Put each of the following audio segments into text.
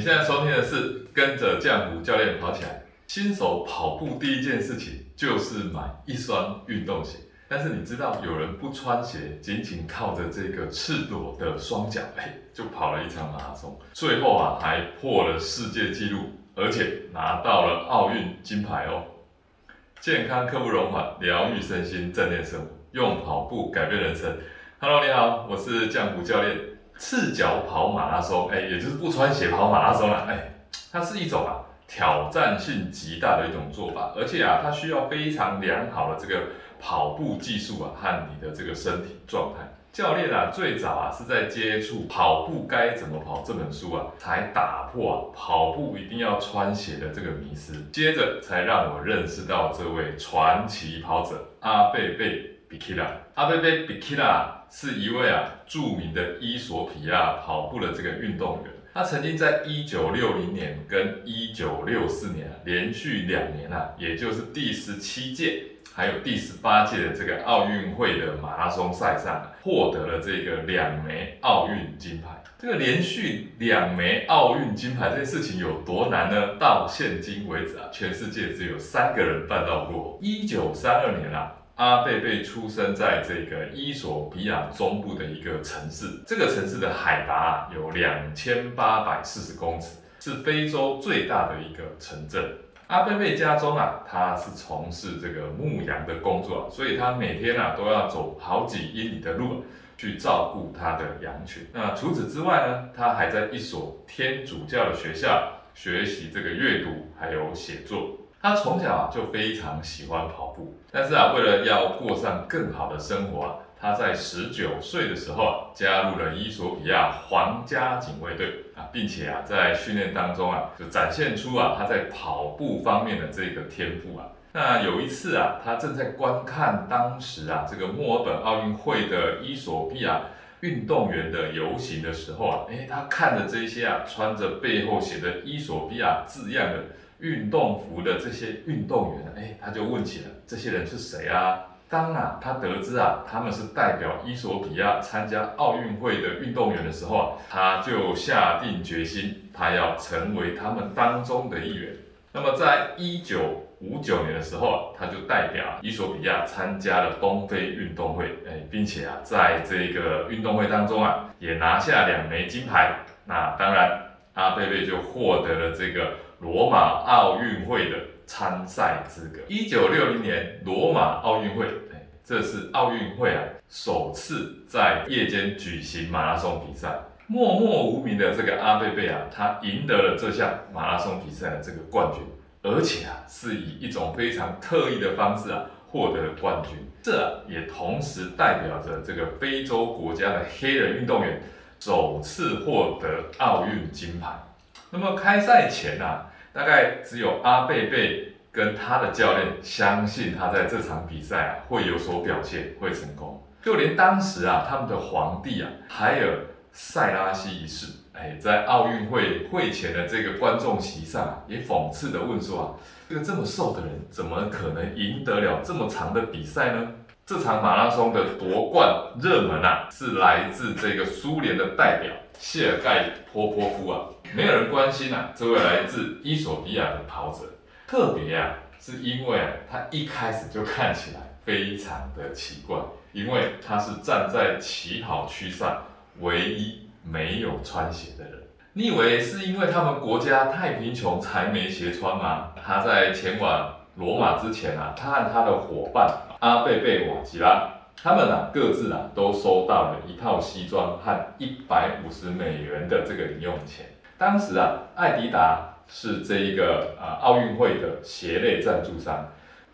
你现在收听的是跟着酱骨教练跑起来。新手跑步第一件事情就是买一双运动鞋，但是你知道有人不穿鞋，仅仅靠着这个赤裸的双脚，哎，就跑了一场马拉松，最后啊还破了世界纪录，而且拿到了奥运金牌哦。健康刻不容缓，疗愈身心，正念生活，用跑步改变人生。Hello，你好，我是酱骨教练。赤脚跑马拉松，哎，也就是不穿鞋跑马拉松了，哎，它是一种啊。挑战性极大的一种做法，而且啊，它需要非常良好的这个跑步技术啊和你的这个身体状态。教练啊，最早啊是在接触《跑步该怎么跑》这本书啊，才打破啊跑步一定要穿鞋的这个迷思，接着才让我认识到这位传奇跑者阿贝贝比基拉。阿贝贝比基拉是一位啊著名的伊索比亚跑步的这个运动员。他曾经在一九六零年跟一九六四年连续两年啊，也就是第十七届还有第十八届的这个奥运会的马拉松赛上，获得了这个两枚奥运金牌。这个连续两枚奥运金牌这件事情有多难呢？到现今为止啊，全世界只有三个人办到过。一九三二年啊。阿贝贝出生在这个伊索比亚中部的一个城市，这个城市的海拔有两千八百四十公尺，是非洲最大的一个城镇。阿贝贝家中啊，他是从事这个牧羊的工作，所以他每天啊都要走好几英里的路去照顾他的羊群。那除此之外呢，他还在一所天主教的学校学习这个阅读还有写作。他从小就非常喜欢跑步，但是啊，为了要过上更好的生活啊，他在十九岁的时候啊，加入了伊索比亚皇家警卫队啊，并且啊，在训练当中啊，就展现出啊他在跑步方面的这个天赋啊。那有一次啊，他正在观看当时啊这个墨尔本奥运会的伊索比亚运动员的游行的时候啊，诶，他看着这些啊穿着背后写着伊索比亚字样的。运动服的这些运动员，哎，他就问起了这些人是谁啊？当啊，他得知啊，他们是代表伊索比亚参加奥运会的运动员的时候啊，他就下定决心，他要成为他们当中的一员。那么，在一九五九年的时候啊，他就代表伊索比亚参加了东非运动会，哎，并且啊，在这个运动会当中啊，也拿下两枚金牌。那当然，阿贝贝就获得了这个。罗马奥运会的参赛资格。一九六零年罗马奥运会，哎，这是奥运会啊首次在夜间举行马拉松比赛。默默无名的这个阿贝贝啊，他赢得了这项马拉松比赛的这个冠军，而且啊是以一种非常特异的方式啊获得了冠军。这也同时代表着这个非洲国家的黑人运动员首次获得奥运金牌。那么开赛前呢？大概只有阿贝贝跟他的教练相信他在这场比赛啊会有所表现，会成功。就连当时啊他们的皇帝啊海尔塞拉西一世，哎，在奥运会会前的这个观众席上啊也讽刺的问说啊，这个这么瘦的人怎么可能赢得了这么长的比赛呢？这场马拉松的夺冠热门啊是来自这个苏联的代表谢尔盖波波夫啊。没有人关心啊，这位来自伊索比亚的跑者，特别啊，是因为啊，他一开始就看起来非常的奇怪，因为他是站在起跑区上唯一没有穿鞋的人。你以为是因为他们国家太贫穷才没鞋穿吗？他在前往罗马之前啊，他和他的伙伴阿贝贝瓦吉拉，他们啊各自啊都收到了一套西装和一百五十美元的这个零用钱。当时啊，艾迪达是这一个啊奥运会的鞋类赞助商。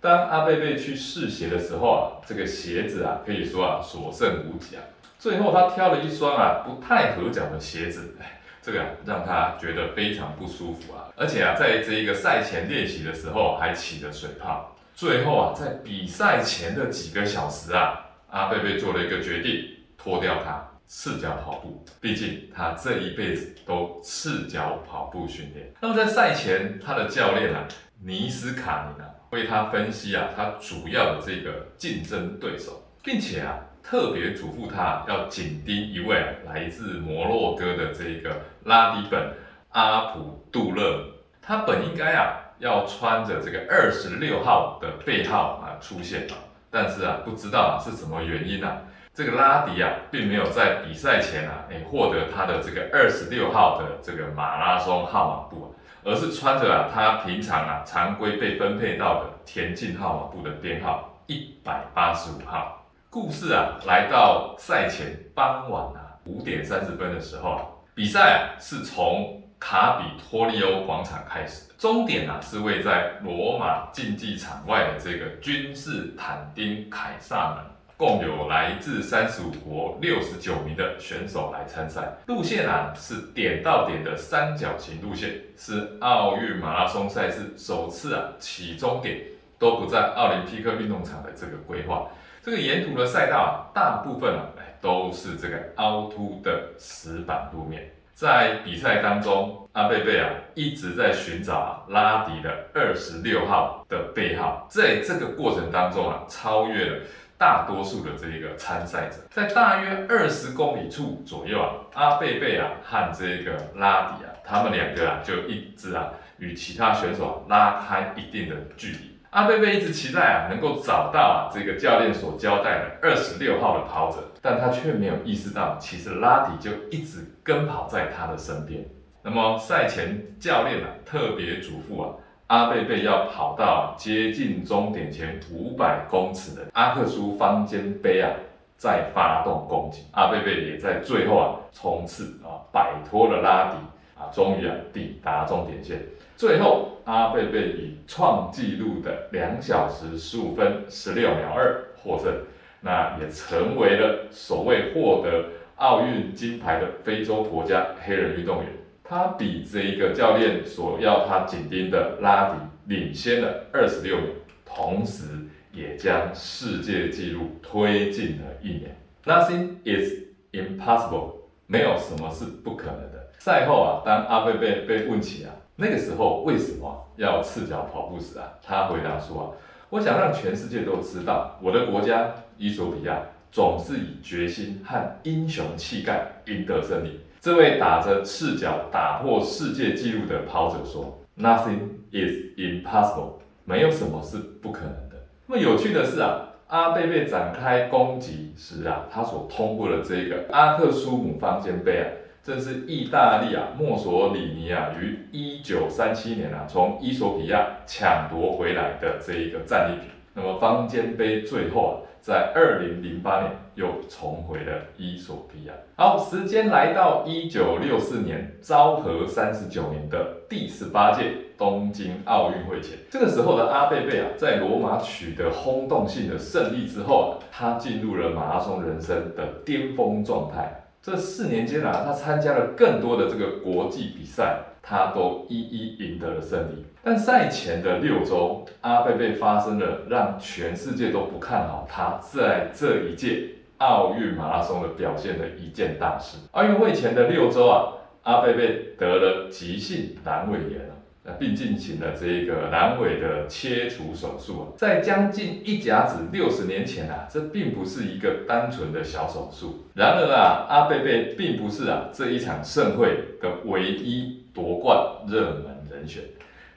当阿贝贝去试鞋的时候啊，这个鞋子啊可以说啊所剩无几啊。最后他挑了一双啊不太合脚的鞋子，这个让他觉得非常不舒服啊。而且啊，在这一个赛前练习的时候还起了水泡。最后啊，在比赛前的几个小时啊，阿贝贝做了一个决定，脱掉它。赤脚跑步，毕竟他这一辈子都赤脚跑步训练。那么在赛前，他的教练啊，尼斯卡尼啊，为他分析啊，他主要的这个竞争对手，并且啊，特别嘱咐他要紧盯一位来自摩洛哥的这个拉迪本阿普杜勒，他本应该啊要穿着这个二十六号的背号啊出现啊，但是啊不知道啊是什么原因啊，这个拉迪啊并没有在比赛前啊哎获得他的这个二十六号的这个马拉松号码布啊，而是穿着啊他平常啊常规被分配到的田径号码布的编号一百八十五号。故事啊来到赛前傍晚啊五点三十分的时候啊，比赛啊是从卡比托利欧广场开始，终点啊是位在罗马竞技场外的这个君士坦丁凯撒门，共有来自三十五国六十九名的选手来参赛。路线啊是点到点的三角形路线，是奥运马拉松赛事首次啊起终点都不在奥林匹克运动场的这个规划。这个沿途的赛道啊，大部分啊都是这个凹凸的石板路面。在比赛当中，阿贝贝啊一直在寻找啊拉迪的二十六号的背号，在这个过程当中啊，超越了大多数的这个参赛者，在大约二十公里处左右啊，阿贝贝啊和这个拉迪啊，他们两个啊就一直啊与其他选手拉开一定的距离。阿贝贝一直期待啊，能够找到啊这个教练所交代的二十六号的跑者，但他却没有意识到，其实拉迪就一直跟跑在他的身边。那么赛前教练啊特别嘱咐啊，阿贝贝要跑到接近终点前五百公尺的阿克苏方尖碑啊，再发动攻击。阿贝贝也在最后啊冲刺啊，摆脱了拉迪啊，终于啊抵达终点线。最后，阿贝贝以创纪录的两小时十五分十六秒二获胜，那也成为了首位获得奥运金牌的非洲国家黑人运动员。他比这一个教练所要他紧盯的拉迪领先了二十六秒，同时也将世界纪录推进了一年。Nothing is impossible，没有什么是不可能的。赛后啊，当阿贝贝被问起啊。那个时候为什么要赤脚跑步时啊？他回答说啊，我想让全世界都知道，我的国家伊索比亚总是以决心和英雄气概赢得胜利。这位打着赤脚打破世界纪录的跑者说：“Nothing is impossible，没有什么是不可能的。”那么有趣的是啊，阿贝贝展开攻击时啊，他所通过的这个阿克苏姆方尖碑啊。这是意大利啊，墨索里尼啊，于一九三七年啊，从伊索比亚抢夺回来的这一个战利品。那么方尖碑最后啊，在二零零八年又重回了伊索比亚。好，时间来到一九六四年，昭和三十九年的第十八届东京奥运会前，这个时候的阿贝贝啊，在罗马取得轰动性的胜利之后啊，他进入了马拉松人生的巅峰状态。这四年间啊，他参加了更多的这个国际比赛，他都一一赢得了胜利。但赛前的六周，阿贝贝发生了让全世界都不看好他在这一届奥运马拉松的表现的一件大事。奥运会前的六周啊，阿贝贝得了急性阑尾炎。并进行了这个阑尾的切除手术啊，在将近一甲子六十年前啊，这并不是一个单纯的小手术。然而啊，阿贝贝并不是啊这一场盛会的唯一夺冠热门人选。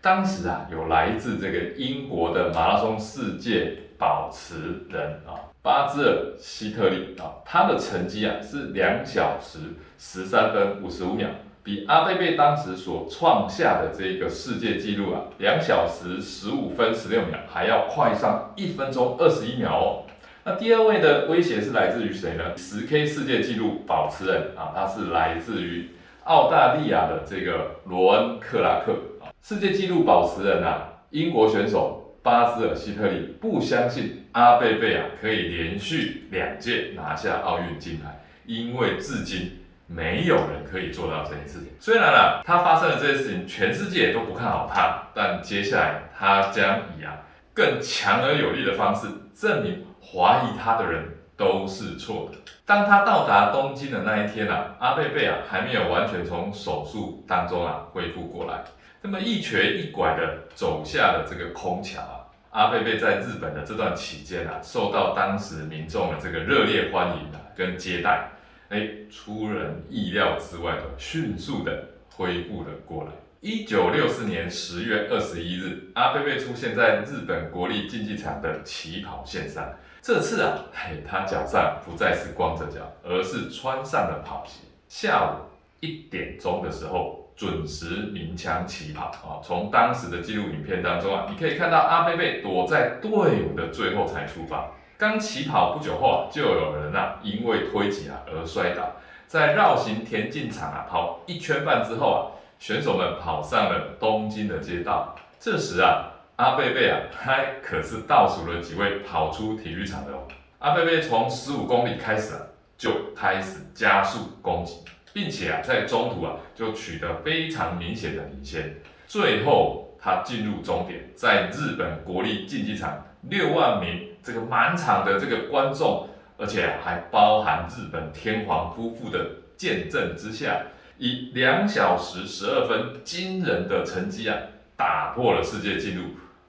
当时啊，有来自这个英国的马拉松世界保持人啊，巴兹尔希特利啊，他的成绩啊是两小时十三分五十五秒。比阿贝贝当时所创下的这个世界纪录啊，两小时十五分十六秒还要快上一分钟二十一秒哦。那第二位的威胁是来自于谁呢？十 K 世界纪录保持人啊，他是来自于澳大利亚的这个罗恩克拉克啊。世界纪录保持人啊，英国选手巴兹尔希特利不相信阿贝贝啊可以连续两届拿下奥运金牌，因为至今。没有人可以做到这件事情。虽然啊，他发生了这件事情，全世界都不看好他，但接下来他将以啊更强而有力的方式证明怀疑他的人都是错的。当他到达东京的那一天啊，阿贝贝啊还没有完全从手术当中啊恢复过来，那么一瘸一拐的走下了这个空桥啊，阿贝贝在日本的这段期间啊，受到当时民众的这个热烈欢迎啊跟接待。哎，出人意料之外的，迅速的恢复了过来。一九六四年十月二十一日，阿贝贝出现在日本国立竞技场的起跑线上。这次啊，嘿，他脚上不再是光着脚，而是穿上了跑鞋。下午一点钟的时候，准时鸣枪起跑啊！从当时的记录影片当中啊，你可以看到阿贝贝躲在队伍的最后才出发。刚起跑不久后啊，就有人啊因为推挤啊而摔倒。在绕行田径场啊跑一圈半之后啊，选手们跑上了东京的街道。这时啊，阿贝贝啊，他可是倒数了几位跑出体育场的哦。阿贝贝从十五公里开始啊，就开始加速攻击，并且啊，在中途啊就取得非常明显的领先。最后他进入终点，在日本国立竞技场六万名。这个满场的这个观众，而且还包含日本天皇夫妇的见证之下，以两小时十二分惊人的成绩啊，打破了世界纪录，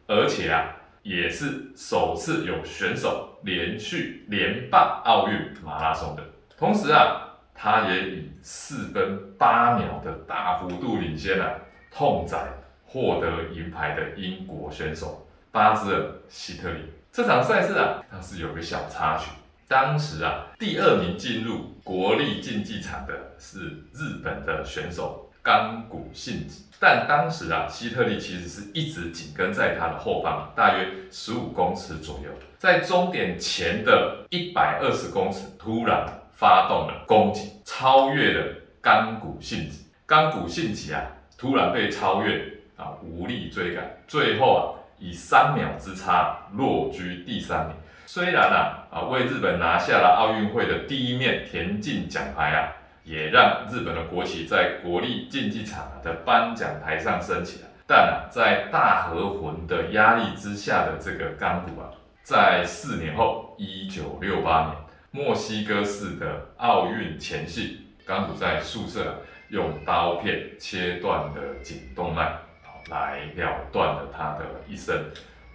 而且啊，也是首次有选手连续连霸奥运马拉松的。同时啊，他也以四分八秒的大幅度领先啊，痛宰获得银牌的英国选手巴兹尔希特里。这场赛事啊，它是有个小插曲。当时啊，第二名进入国立竞技场的是日本的选手冈谷信子，但当时啊，希特利其实是一直紧跟在他的后方，大约十五公尺左右。在终点前的一百二十公尺，突然发动了攻击，超越了冈谷信子。冈谷信子啊，突然被超越啊，无力追赶，最后啊。以三秒之差落居第三名。虽然啊啊为日本拿下了奥运会的第一面田径奖牌啊，也让日本的国旗在国立竞技场的颁奖台上升起来。但啊在大和魂的压力之下的这个冈谷啊，在四年后，一九六八年墨西哥市的奥运前夕，冈谷在宿舍用刀片切断了颈动脉。来了断了他的一生，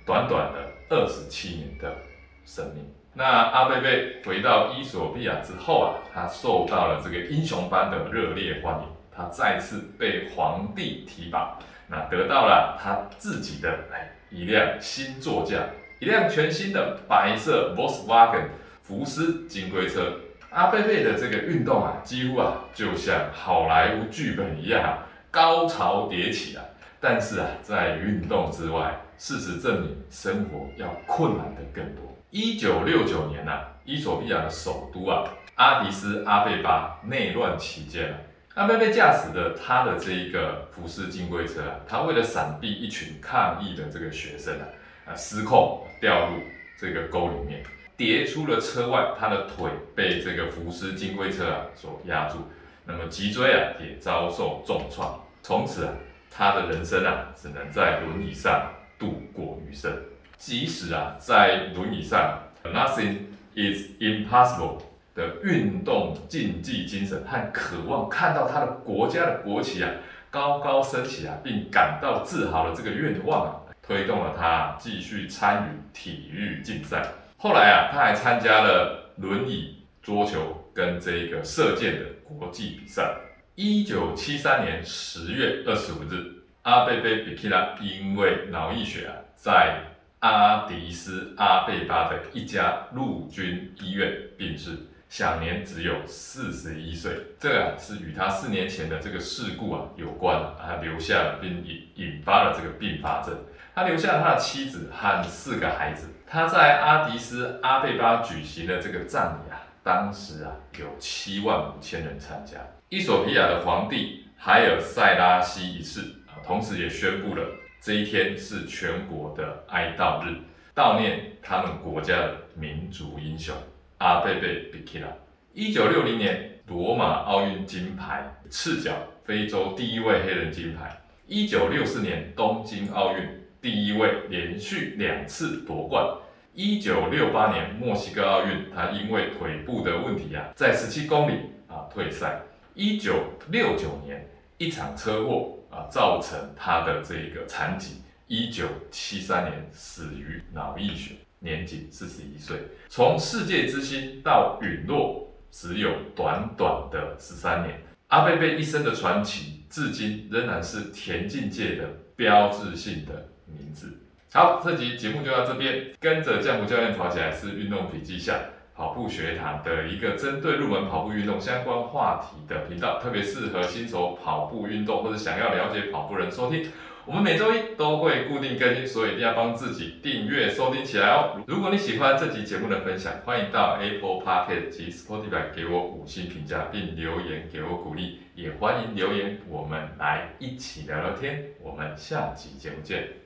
短短的二十七年的生命。那阿贝贝回到伊索比亚之后啊，他受到了这个英雄般的热烈欢迎，他再次被皇帝提拔，那得到了他自己的哎一辆新座驾，一辆全新的白色 Volkswagen 福斯金龟车。阿贝贝的这个运动啊，几乎啊就像好莱坞剧本一样，啊高潮迭起啊。但是啊，在运动之外，事实证明生活要困难的更多。一九六九年呐，伊索比亚的首都啊，阿迪斯阿贝巴内乱期间啊，阿贝贝驾驶的他的这一个福斯金龟车啊，他为了闪避一群抗议的这个学生啊，啊失控掉入这个沟里面，跌出了车外，他的腿被这个福斯金龟车啊所压住，那么脊椎啊也遭受重创，从此啊。他的人生啊，只能在轮椅上度过余生。即使啊，在轮椅上，Nothing is impossible 的运动竞技精神和渴望看到他的国家的国旗啊高高升起啊，并感到自豪的这个愿望啊，推动了他继续参与体育竞赛。后来啊，他还参加了轮椅桌球跟这个射箭的国际比赛。一九七三年十月二十五日，阿贝贝比基拉因为脑溢血啊，在阿迪斯阿贝巴的一家陆军医院病逝，享年只有四十一岁。这个是与他四年前的这个事故啊有关啊，留下了并引引发了这个并发症。他留下了他的妻子和四个孩子。他在阿迪斯阿贝巴举行的这个葬礼啊，当时啊有七万五千人参加。伊索比亚的皇帝海尔塞拉西一世啊，同时也宣布了这一天是全国的哀悼日，悼念他们国家的民族英雄阿贝贝比基拉。一九六零年罗马奥运金牌，赤脚非洲第一位黑人金牌。一九六四年东京奥运第一位连续两次夺冠。一九六八年墨西哥奥运，他因为腿部的问题啊，在十七公里啊退赛。一九六九年，一场车祸啊，造成他的这个残疾。一九七三年死于脑溢血，年仅四十一岁。从世界之星到陨落，只有短短的十三年。阿贝贝一生的传奇，至今仍然是田径界的标志性的名字。好，这集节目就到这边，跟着降福教练跑起来是运动笔记下跑步学堂的一个针对入门跑步运动相关话题的频道，特别适合新手跑步运动或者想要了解跑步人收听。我们每周一都会固定更新，所以一定要帮自己订阅收听起来哦。如果你喜欢这集节目的分享，欢迎到 Apple Podcast 及 Spotify 给我五星评价，并留言给我鼓励，也欢迎留言，我们来一起聊聊天。我们下集节目见。